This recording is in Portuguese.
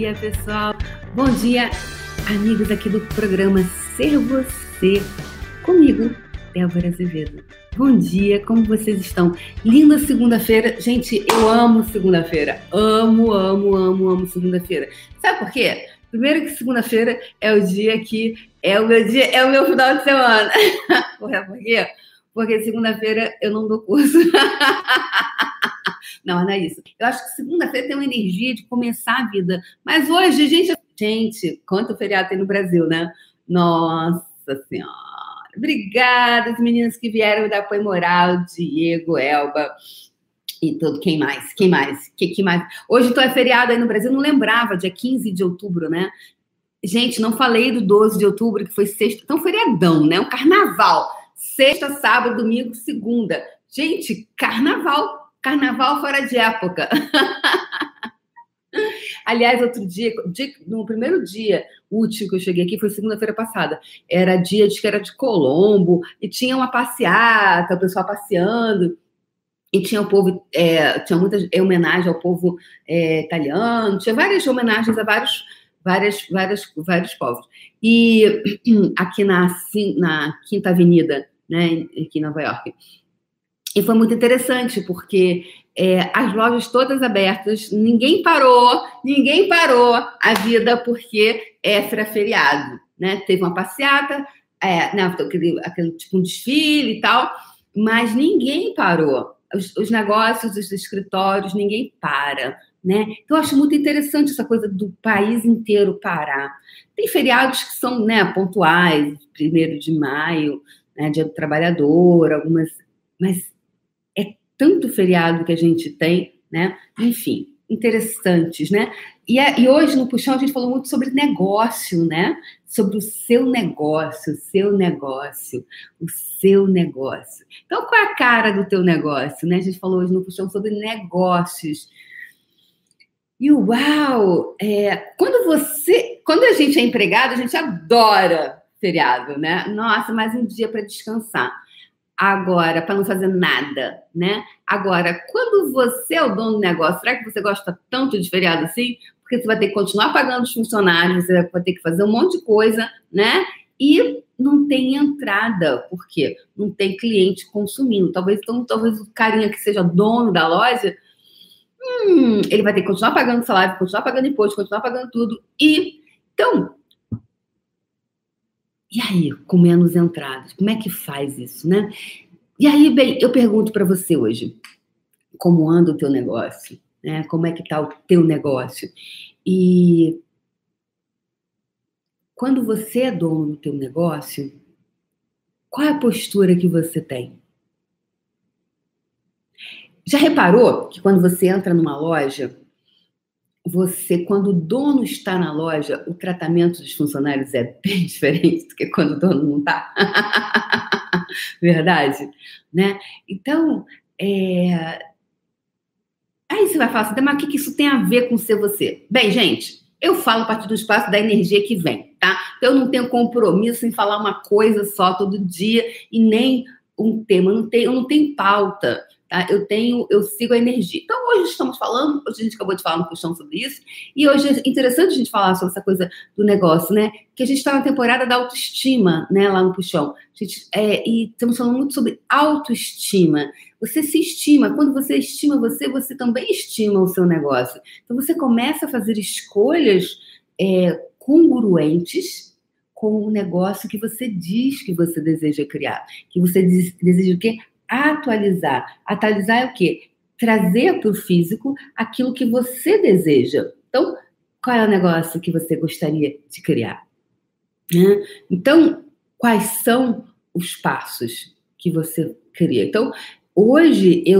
dia, pessoal. Bom dia, amigos aqui do programa Ser Você. Comigo, Débora Azevedo. Bom dia, como vocês estão? Linda segunda-feira. Gente, eu amo segunda-feira. Amo, amo, amo, amo segunda-feira. Sabe por quê? Primeiro que segunda-feira é o dia que é o meu dia, é o meu final de semana. Por quê? Porque segunda-feira eu não dou curso. Não, não é isso. Eu acho que segunda-feira tem uma energia de começar a vida. Mas hoje, gente, gente, quanto feriado tem no Brasil, né? Nossa Senhora. Obrigada, as meninas que vieram dar apoio moral, Diego, Elba e tudo. Quem mais? Quem mais? Que, que mais? Hoje então é feriado aí no Brasil, não lembrava, dia 15 de outubro, né? Gente, não falei do 12 de outubro, que foi sexta. Então, feriadão, né? Um carnaval. Sexta, sábado, domingo, segunda. Gente, carnaval Carnaval fora de época. Aliás, outro dia, no primeiro dia útil que eu cheguei aqui, foi segunda-feira passada. Era dia de que era de Colombo, e tinha uma passeata, o pessoal passeando, e tinha o povo, é, tinha muita homenagem ao povo é, italiano, tinha várias homenagens a vários, várias, várias, vários povos. E aqui na, na Quinta Avenida, né, aqui em Nova York, e foi muito interessante, porque é, as lojas todas abertas, ninguém parou, ninguém parou a vida porque era feriado, né? Teve uma passeata, é, né, aquele, aquele tipo um desfile e tal, mas ninguém parou. Os, os negócios, os escritórios, ninguém para, né? Então, eu acho muito interessante essa coisa do país inteiro parar. Tem feriados que são né, pontuais, primeiro de maio, né, Dia do Trabalhador, algumas, mas tanto feriado que a gente tem, né? Enfim, interessantes, né? E, é, e, hoje no Puxão a gente falou muito sobre negócio, né? Sobre o seu negócio, o seu negócio, o seu negócio. Então, qual é a cara do teu negócio, né? A gente falou hoje no Puxão sobre negócios. E uau! É, quando você, quando a gente é empregado, a gente adora feriado, né? Nossa, mais um dia para descansar agora para não fazer nada, né? Agora, quando você é o dono do negócio, será que você gosta tanto de feriado assim? Porque você vai ter que continuar pagando os funcionários, você vai ter que fazer um monte de coisa, né? E não tem entrada, por quê? Não tem cliente consumindo. Talvez, então, talvez o carinha que seja dono da loja, hum, ele vai ter que continuar pagando salário, continuar pagando imposto, continuar pagando tudo. E então, e aí, com menos entradas, como é que faz isso, né? E aí, bem, eu pergunto para você hoje, como anda o teu negócio, né? Como é que tá o teu negócio? E quando você é dono do teu negócio, qual é a postura que você tem? Já reparou que quando você entra numa loja, você, quando o dono está na loja, o tratamento dos funcionários é bem diferente do que quando o dono não está. Verdade? Né? Então, é... aí você vai falar assim, mas o que isso tem a ver com ser você? Bem, gente, eu falo a partir do espaço da energia que vem, tá? Eu não tenho compromisso em falar uma coisa só todo dia e nem um tema, eu não tenho, eu não tenho pauta. Tá? Eu tenho, eu sigo a energia. Então, hoje estamos falando, hoje a gente acabou de falar no puxão sobre isso, e hoje é interessante a gente falar sobre essa coisa do negócio, né? Que a gente está na temporada da autoestima, né, lá no puxão. A gente, é, e estamos falando muito sobre autoestima. Você se estima. Quando você estima você, você também estima o seu negócio. Então, você começa a fazer escolhas é, congruentes com o negócio que você diz que você deseja criar. Que você deseja o quê? Atualizar. Atualizar é o quê? Trazer para o físico aquilo que você deseja. Então, qual é o negócio que você gostaria de criar? Né? Então, quais são os passos que você cria? Então, hoje eu